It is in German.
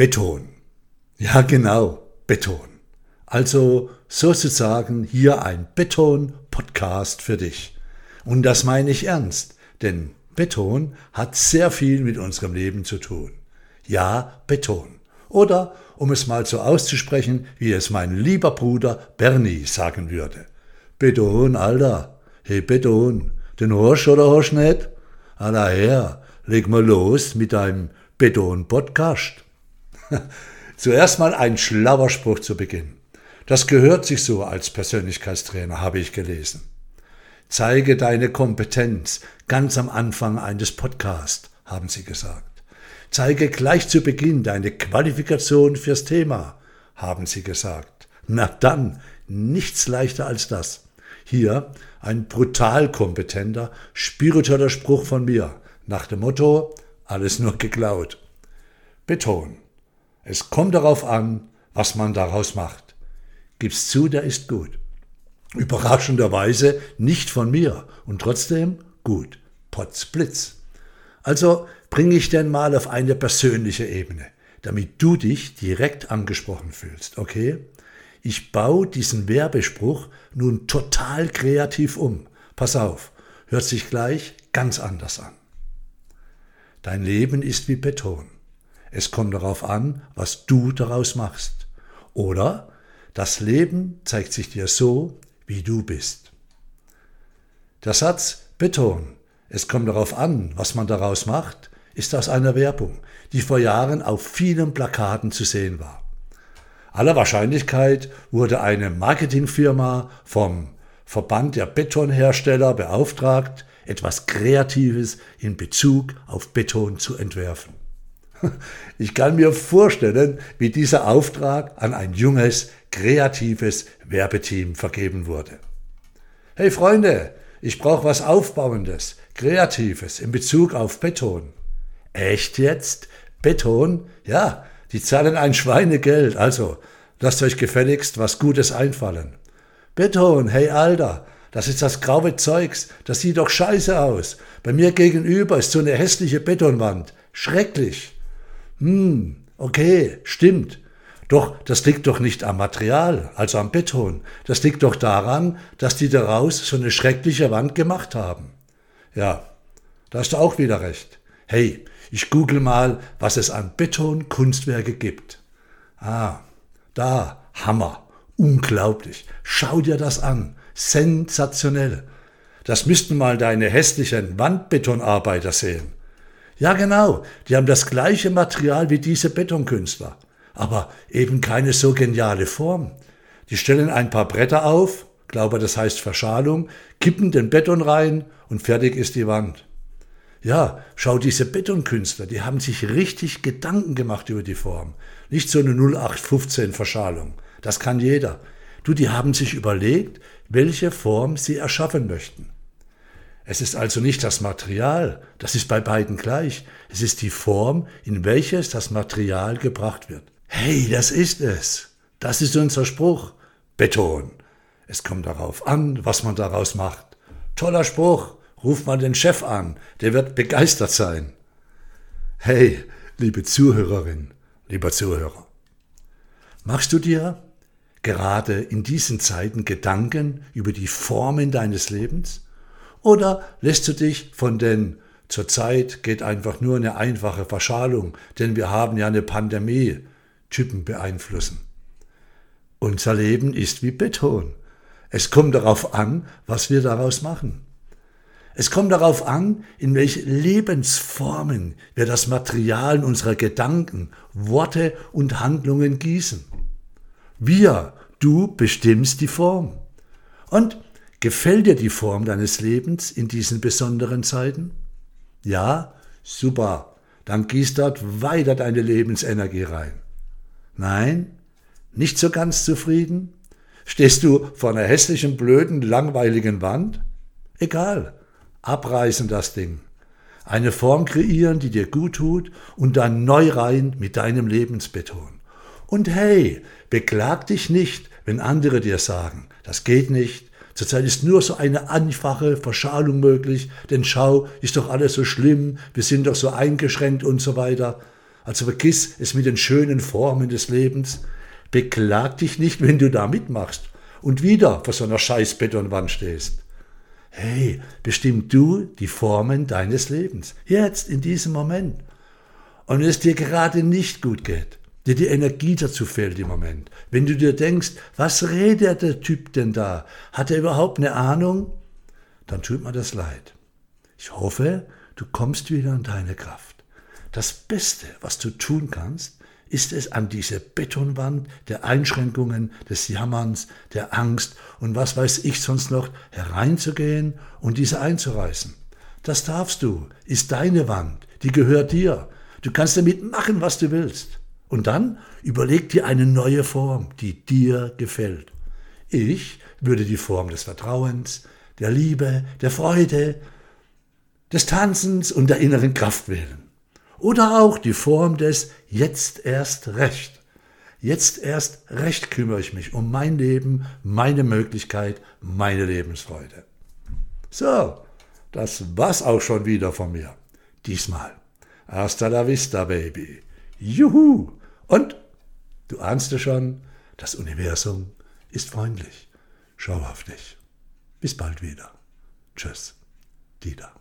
Beton. Ja, genau, Beton. Also sozusagen hier ein Beton-Podcast für dich. Und das meine ich ernst, denn Beton hat sehr viel mit unserem Leben zu tun. Ja, Beton. Oder, um es mal so auszusprechen, wie es mein lieber Bruder Bernie sagen würde. Beton, Alter. Hey, Beton. Den Horsch oder Horsch nicht? Alter her, leg mal los mit deinem Beton-Podcast. Zuerst mal ein schlauer Spruch zu Beginn. Das gehört sich so als Persönlichkeitstrainer, habe ich gelesen. Zeige deine Kompetenz ganz am Anfang eines Podcasts, haben sie gesagt. Zeige gleich zu Beginn deine Qualifikation fürs Thema, haben sie gesagt. Na dann, nichts leichter als das. Hier ein brutal kompetenter, spiritueller Spruch von mir, nach dem Motto, alles nur geklaut. Beton. Es kommt darauf an, was man daraus macht. Gib's zu, der ist gut. Überraschenderweise nicht von mir und trotzdem gut. Potzblitz. Also bringe ich denn mal auf eine persönliche Ebene, damit du dich direkt angesprochen fühlst, okay? Ich baue diesen Werbespruch nun total kreativ um. Pass auf, hört sich gleich ganz anders an. Dein Leben ist wie Beton. Es kommt darauf an, was du daraus machst. Oder das Leben zeigt sich dir so, wie du bist. Der Satz Beton, es kommt darauf an, was man daraus macht, ist aus einer Werbung, die vor Jahren auf vielen Plakaten zu sehen war. Aller Wahrscheinlichkeit wurde eine Marketingfirma vom Verband der Betonhersteller beauftragt, etwas Kreatives in Bezug auf Beton zu entwerfen. Ich kann mir vorstellen, wie dieser Auftrag an ein junges, kreatives Werbeteam vergeben wurde. Hey Freunde, ich brauche was Aufbauendes, Kreatives in Bezug auf Beton. Echt jetzt? Beton? Ja, die zahlen ein Schweinegeld, also lasst euch gefälligst was Gutes einfallen. Beton, hey Alter, das ist das graue Zeugs, das sieht doch scheiße aus. Bei mir gegenüber ist so eine hässliche Betonwand. Schrecklich. Hm, okay, stimmt. Doch das liegt doch nicht am Material, also am Beton. Das liegt doch daran, dass die daraus so eine schreckliche Wand gemacht haben. Ja, da hast du auch wieder recht. Hey, ich google mal, was es an Betonkunstwerke gibt. Ah, da, Hammer, unglaublich. Schau dir das an, sensationell. Das müssten mal deine hässlichen Wandbetonarbeiter sehen. Ja, genau, die haben das gleiche Material wie diese Betonkünstler aber eben keine so geniale Form. Die stellen ein paar Bretter auf, glaube das heißt Verschalung, kippen den Beton rein und fertig ist die Wand. Ja, schau diese Betonkünstler, die haben sich richtig Gedanken gemacht über die Form. Nicht so eine 0815 Verschalung. Das kann jeder. Du, die haben sich überlegt, welche Form sie erschaffen möchten. Es ist also nicht das Material, das ist bei beiden gleich. Es ist die Form, in welches das Material gebracht wird. Hey, das ist es. Das ist unser Spruch. Beton. Es kommt darauf an, was man daraus macht. Toller Spruch. Ruf mal den Chef an. Der wird begeistert sein. Hey, liebe Zuhörerin, lieber Zuhörer. Machst du dir gerade in diesen Zeiten Gedanken über die Formen deines Lebens? Oder lässt du dich von den Zurzeit geht einfach nur eine einfache Verschalung, denn wir haben ja eine Pandemie Typen beeinflussen. Unser Leben ist wie Beton. Es kommt darauf an, was wir daraus machen. Es kommt darauf an, in welche Lebensformen wir das Material unserer Gedanken, Worte und Handlungen gießen. Wir, du bestimmst die Form. Und gefällt dir die Form deines Lebens in diesen besonderen Zeiten? Ja, super. Dann gieß dort weiter deine Lebensenergie rein. Nein? Nicht so ganz zufrieden? Stehst du vor einer hässlichen, blöden, langweiligen Wand? Egal. Abreißen das Ding. Eine Form kreieren, die dir gut tut und dann neu rein mit deinem Lebensbeton. Und hey, beklag dich nicht, wenn andere dir sagen, das geht nicht. Zurzeit ist nur so eine einfache Verschalung möglich, denn schau, ist doch alles so schlimm, wir sind doch so eingeschränkt und so weiter. Also vergiss es mit den schönen Formen des Lebens. Beklag dich nicht, wenn du da mitmachst und wieder vor so einer scheiß Betonwand stehst. Hey, bestimm du die Formen deines Lebens. Jetzt, in diesem Moment. Und wenn es dir gerade nicht gut geht, dir die Energie dazu fehlt im Moment, wenn du dir denkst, was redet der Typ denn da? Hat er überhaupt eine Ahnung? Dann tut mir das leid. Ich hoffe, du kommst wieder in deine Kraft. Das Beste, was du tun kannst, ist es, an diese Betonwand der Einschränkungen, des Jammerns, der Angst und was weiß ich sonst noch hereinzugehen und diese einzureißen. Das darfst du, ist deine Wand, die gehört dir. Du kannst damit machen, was du willst. Und dann überleg dir eine neue Form, die dir gefällt. Ich würde die Form des Vertrauens, der Liebe, der Freude, des Tanzens und der inneren Kraft wählen. Oder auch die Form des Jetzt erst Recht. Jetzt erst recht kümmere ich mich um mein Leben, meine Möglichkeit, meine Lebensfreude. So, das war's auch schon wieder von mir. Diesmal. Hasta la vista, Baby. Juhu! Und du ahnst es schon, das Universum ist freundlich. Schau auf dich. Bis bald wieder. Tschüss. Dieter.